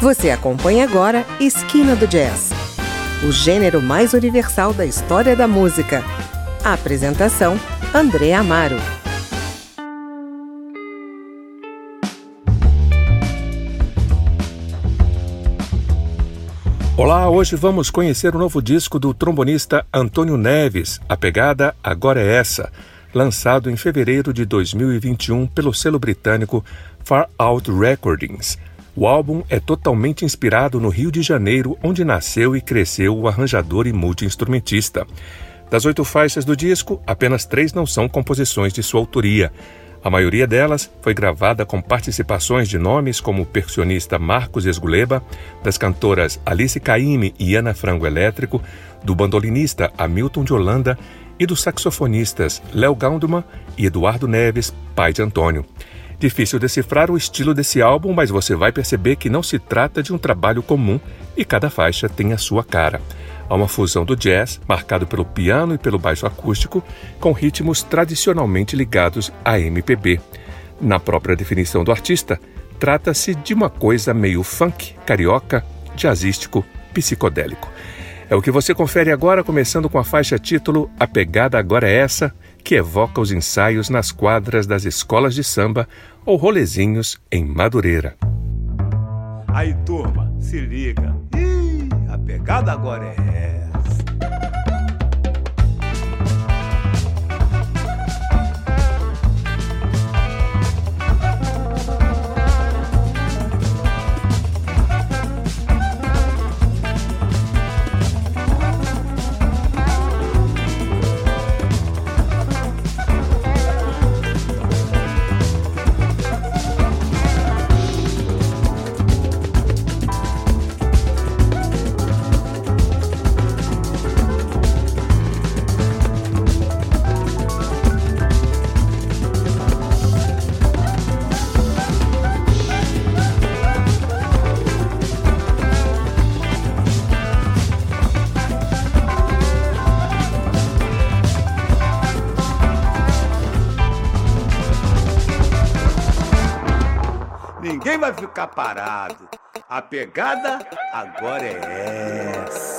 Você acompanha agora Esquina do Jazz, o gênero mais universal da história da música. A apresentação: André Amaro. Olá, hoje vamos conhecer o novo disco do trombonista Antônio Neves, A Pegada Agora é Essa, lançado em fevereiro de 2021 pelo selo britânico Far Out Recordings. O álbum é totalmente inspirado no Rio de Janeiro, onde nasceu e cresceu o arranjador e multiinstrumentista. Das oito faixas do disco, apenas três não são composições de sua autoria. A maioria delas foi gravada com participações de nomes como o percussionista Marcos Esguleba, das cantoras Alice Caime e Ana Frango Elétrico, do bandolinista Hamilton de Holanda e dos saxofonistas Léo Galdman e Eduardo Neves, pai de Antônio. Difícil decifrar o estilo desse álbum, mas você vai perceber que não se trata de um trabalho comum e cada faixa tem a sua cara. Há uma fusão do jazz, marcado pelo piano e pelo baixo acústico, com ritmos tradicionalmente ligados à MPB. Na própria definição do artista, trata-se de uma coisa meio funk, carioca, jazzístico, psicodélico. É o que você confere agora, começando com a faixa título A Pegada Agora é Essa, que evoca os ensaios nas quadras das escolas de samba ou rolezinhos em Madureira. Aí, turma, se liga. Ih, a pegada agora é vai ficar parado. A pegada agora é essa.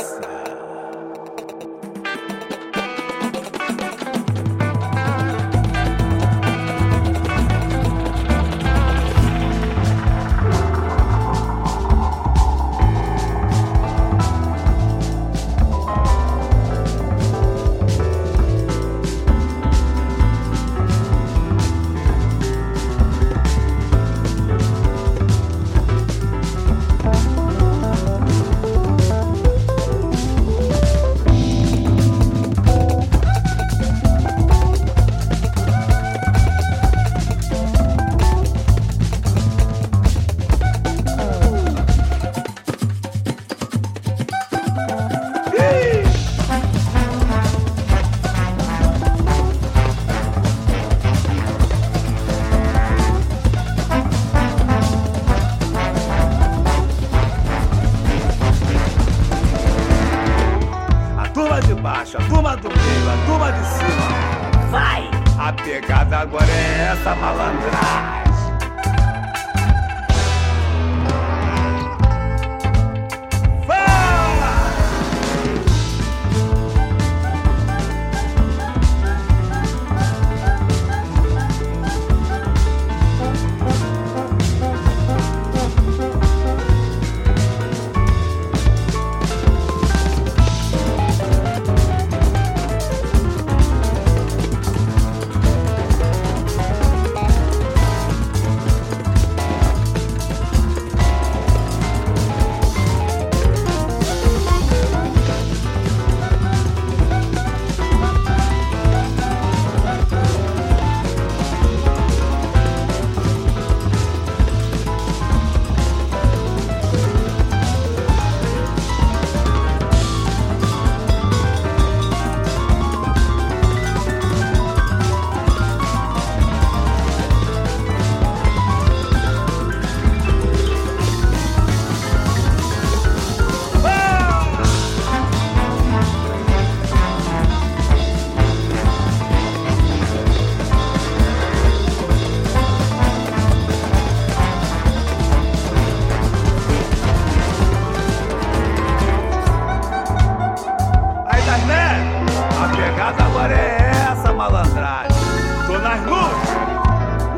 A pegada agora é essa, malandragem. Tô nas nuvens.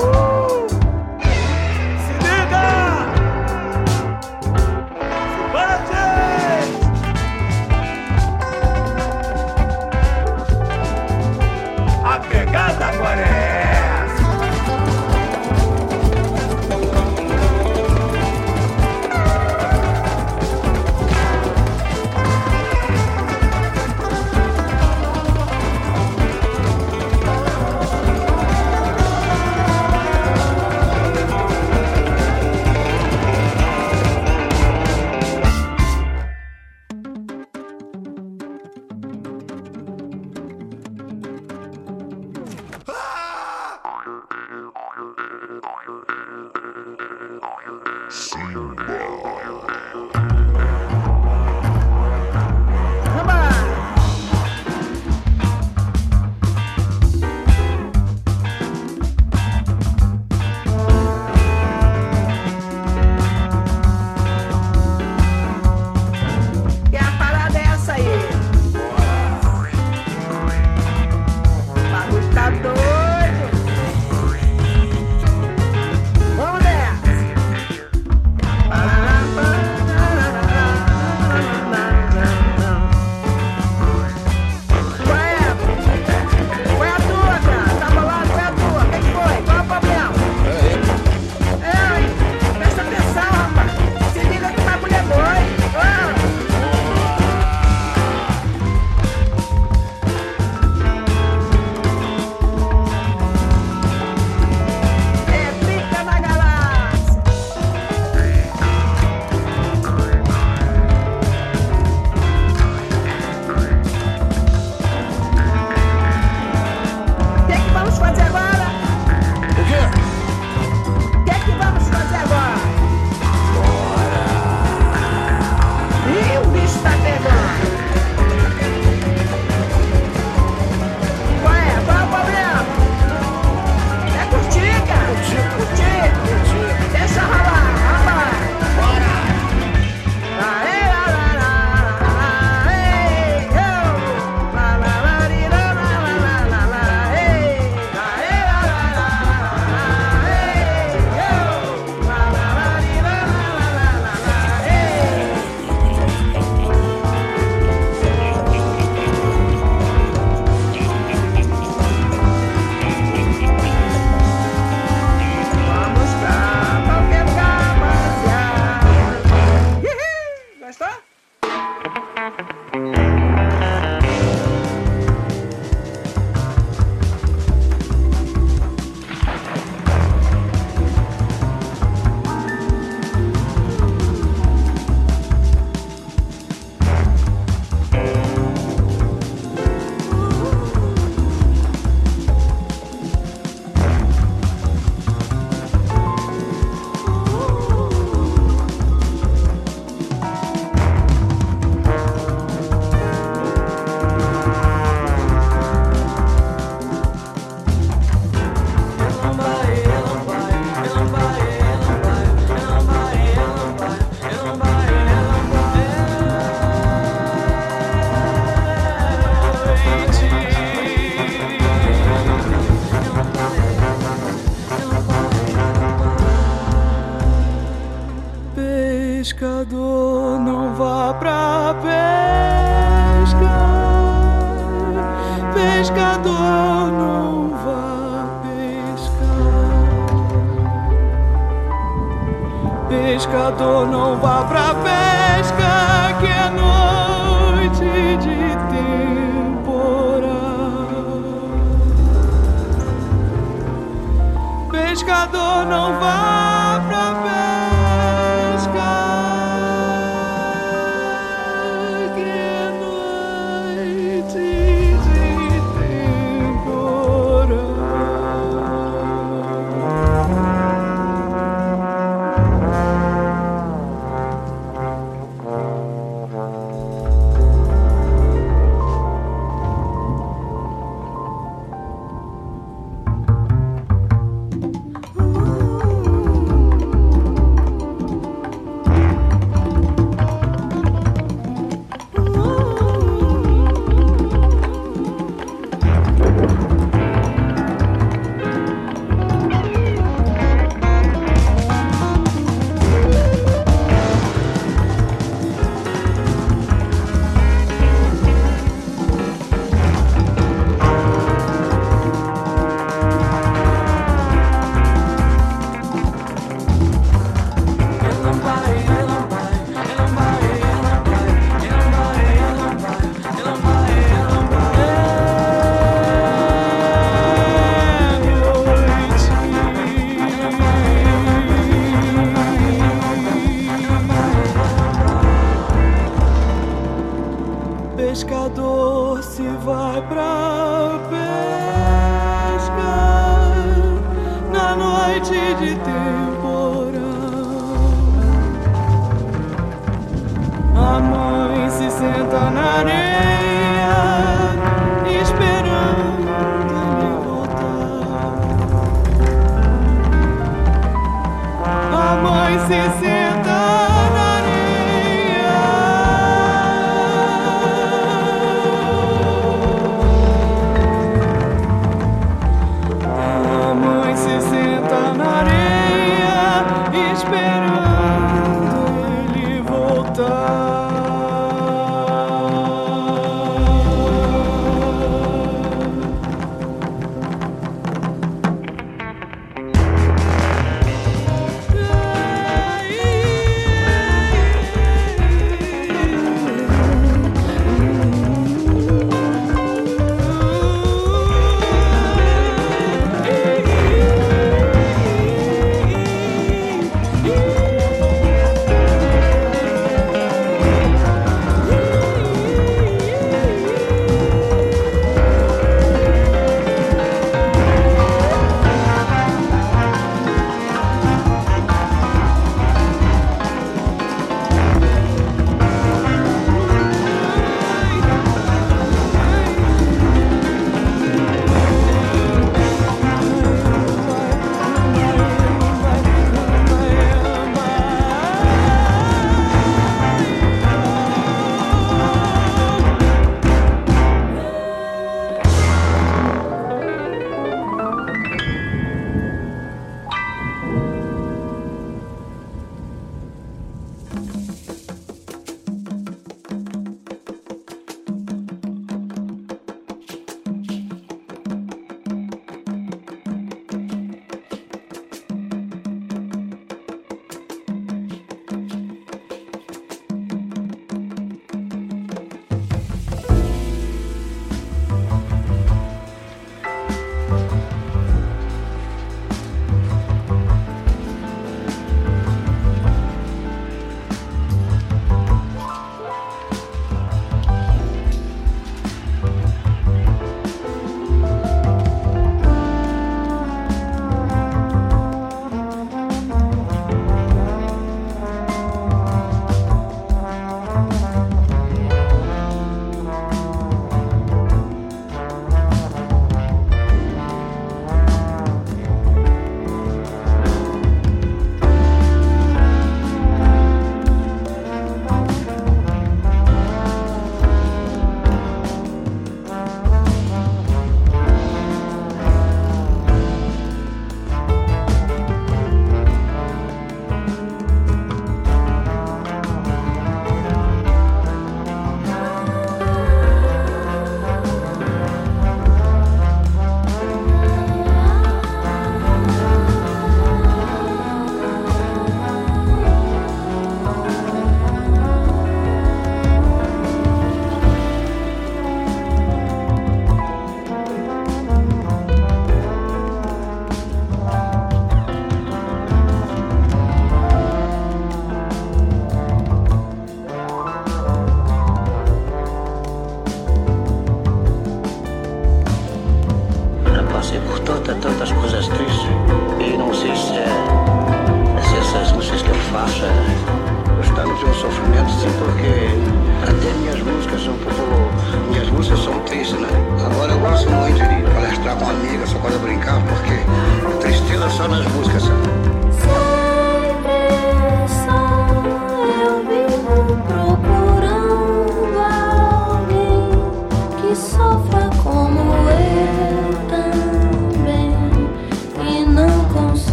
Uh!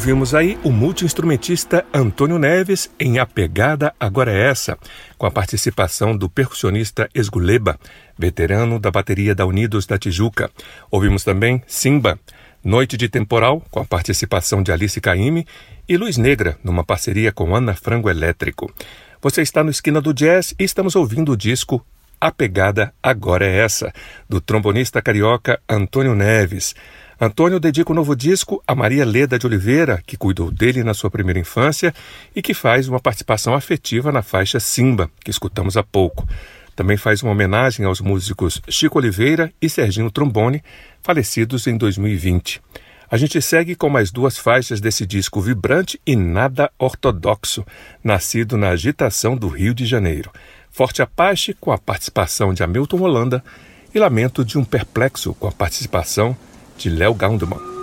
Ouvimos aí o multiinstrumentista Antônio Neves em A Pegada Agora é Essa, com a participação do percussionista Esguleba, veterano da bateria da Unidos da Tijuca. Ouvimos também Simba, Noite de Temporal, com a participação de Alice Caime, e Luz Negra, numa parceria com Ana Frango Elétrico. Você está no Esquina do Jazz e estamos ouvindo o disco A Pegada Agora é Essa, do trombonista carioca Antônio Neves. Antônio dedica o novo disco a Maria Leda de Oliveira, que cuidou dele na sua primeira infância e que faz uma participação afetiva na faixa Simba, que escutamos há pouco. Também faz uma homenagem aos músicos Chico Oliveira e Serginho Trombone, falecidos em 2020. A gente segue com mais duas faixas desse disco vibrante e nada ortodoxo, nascido na agitação do Rio de Janeiro. Forte Apache, com a participação de Hamilton Holanda, e Lamento de um Perplexo, com a participação de Léo Gandeman.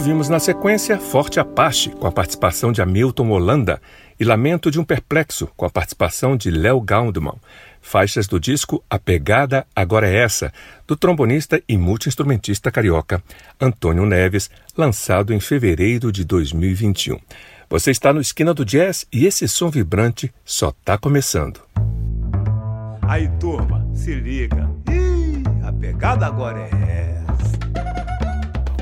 Ouvimos na sequência Forte Apache, com a participação de Hamilton Holanda, e Lamento de um Perplexo, com a participação de Léo Gauldman. Faixas do disco A Pegada Agora é Essa, do trombonista e multiinstrumentista carioca Antônio Neves, lançado em fevereiro de 2021. Você está no Esquina do Jazz e esse som vibrante só está começando. Aí, turma, se liga. Ih, a pegada agora é essa.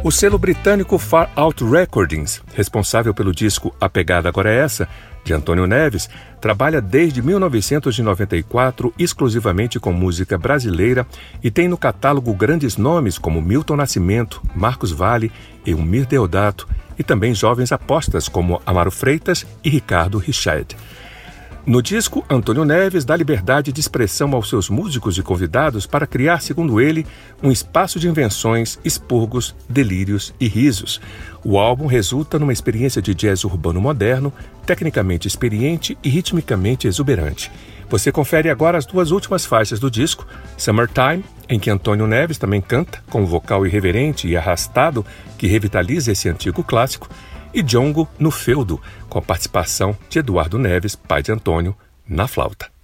O selo britânico Far Out Recordings, responsável pelo disco A Pegada Agora é Essa, de Antônio Neves, trabalha desde 1994 exclusivamente com música brasileira e tem no catálogo grandes nomes como Milton Nascimento, Marcos Vale, Elmir Deodato e também jovens apostas como Amaro Freitas e Ricardo Richard. No disco, Antônio Neves dá liberdade de expressão aos seus músicos e convidados para criar, segundo ele, um espaço de invenções, expurgos, delírios e risos. O álbum resulta numa experiência de jazz urbano moderno, tecnicamente experiente e ritmicamente exuberante. Você confere agora as duas últimas faixas do disco, Summertime, em que Antônio Neves também canta, com um vocal irreverente e arrastado que revitaliza esse antigo clássico, e Djongo no Feudo, com a participação de Eduardo Neves, pai de Antônio, na flauta.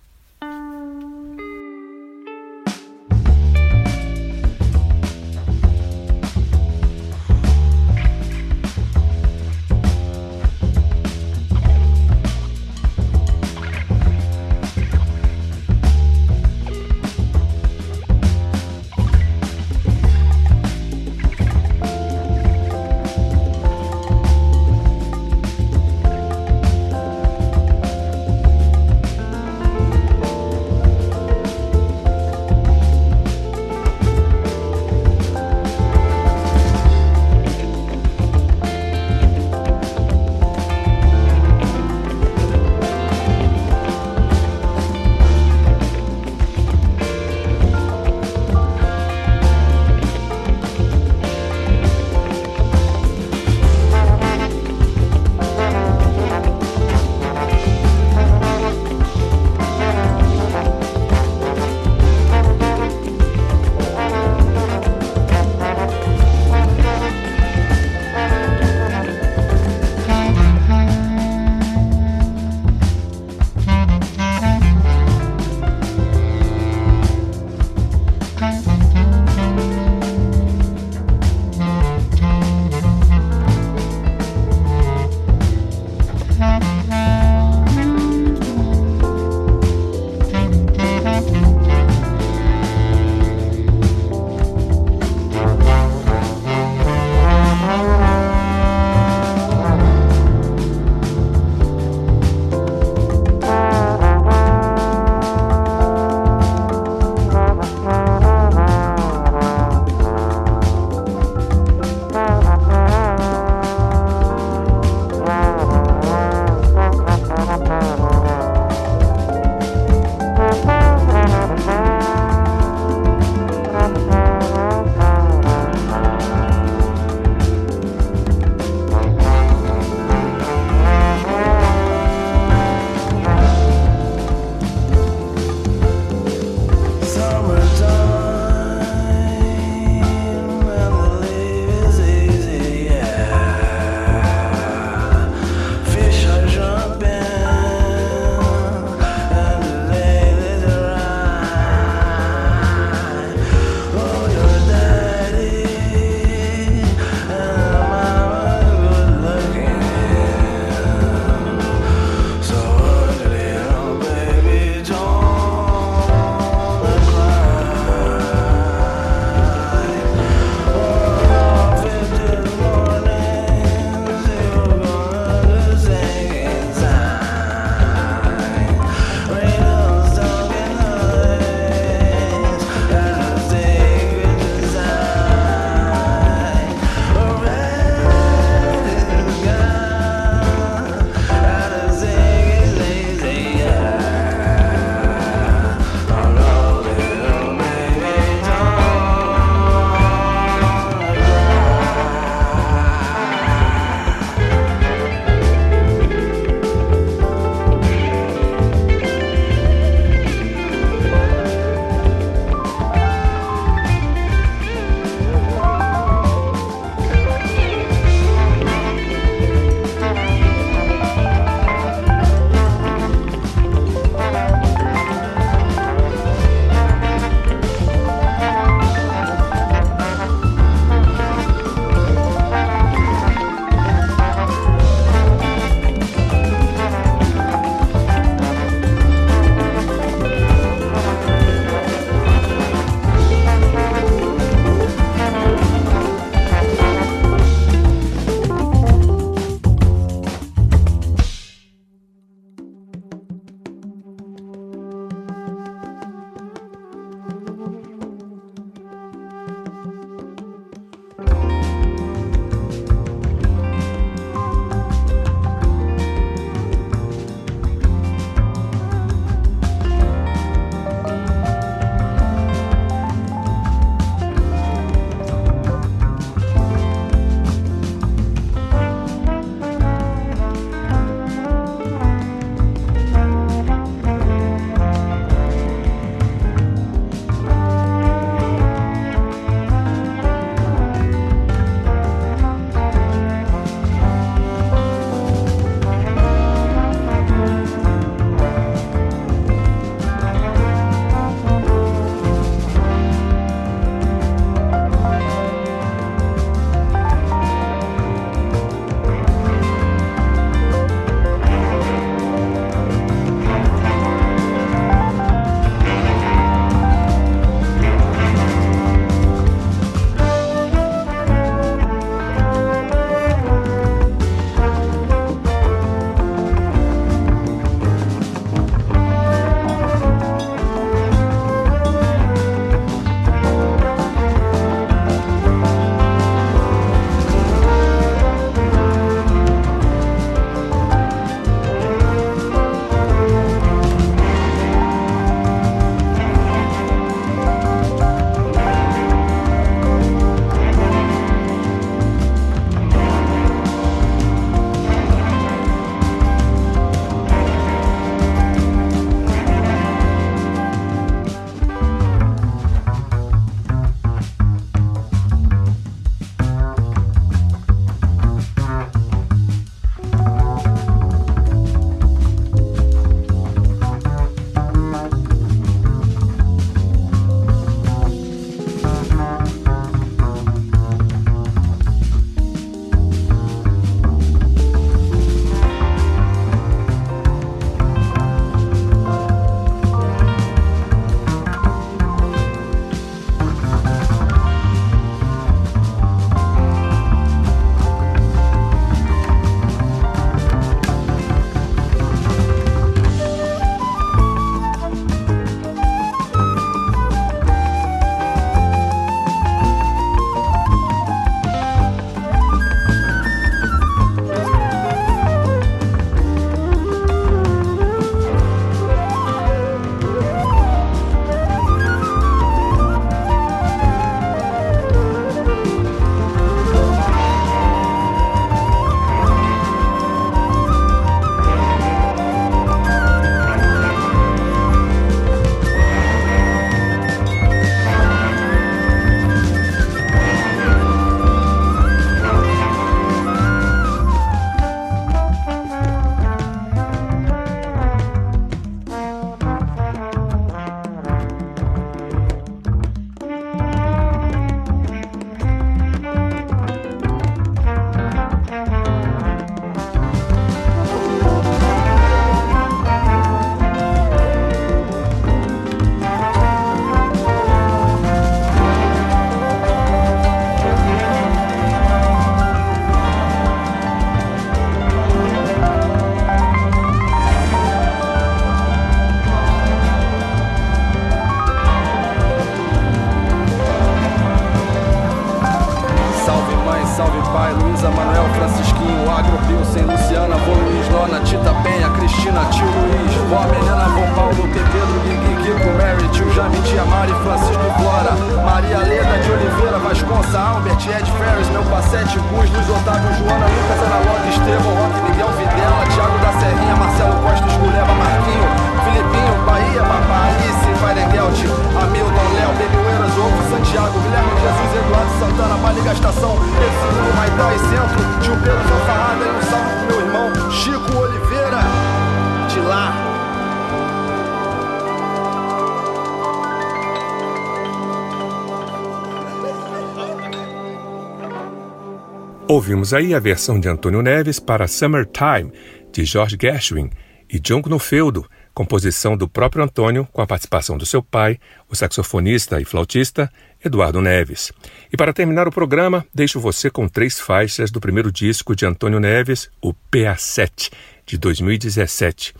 Ouvimos aí a versão de Antônio Neves para Summertime, de George Gershwin, e John Knofeudo, composição do próprio Antônio, com a participação do seu pai, o saxofonista e flautista Eduardo Neves. E para terminar o programa, deixo você com três faixas do primeiro disco de Antônio Neves, o PA7, de 2017.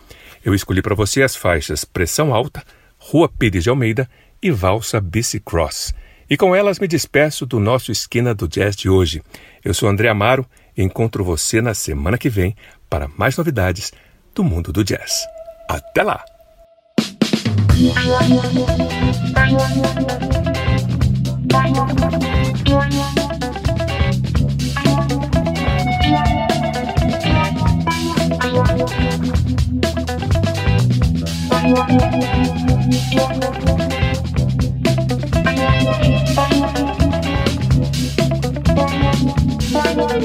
Eu escolhi para você as faixas Pressão Alta, Rua Pires de Almeida e Valsa Bicicross. E com elas me despeço do nosso Esquina do Jazz de hoje. Eu sou André Amaro e encontro você na semana que vem para mais novidades do mundo do jazz. Até lá! Yeah.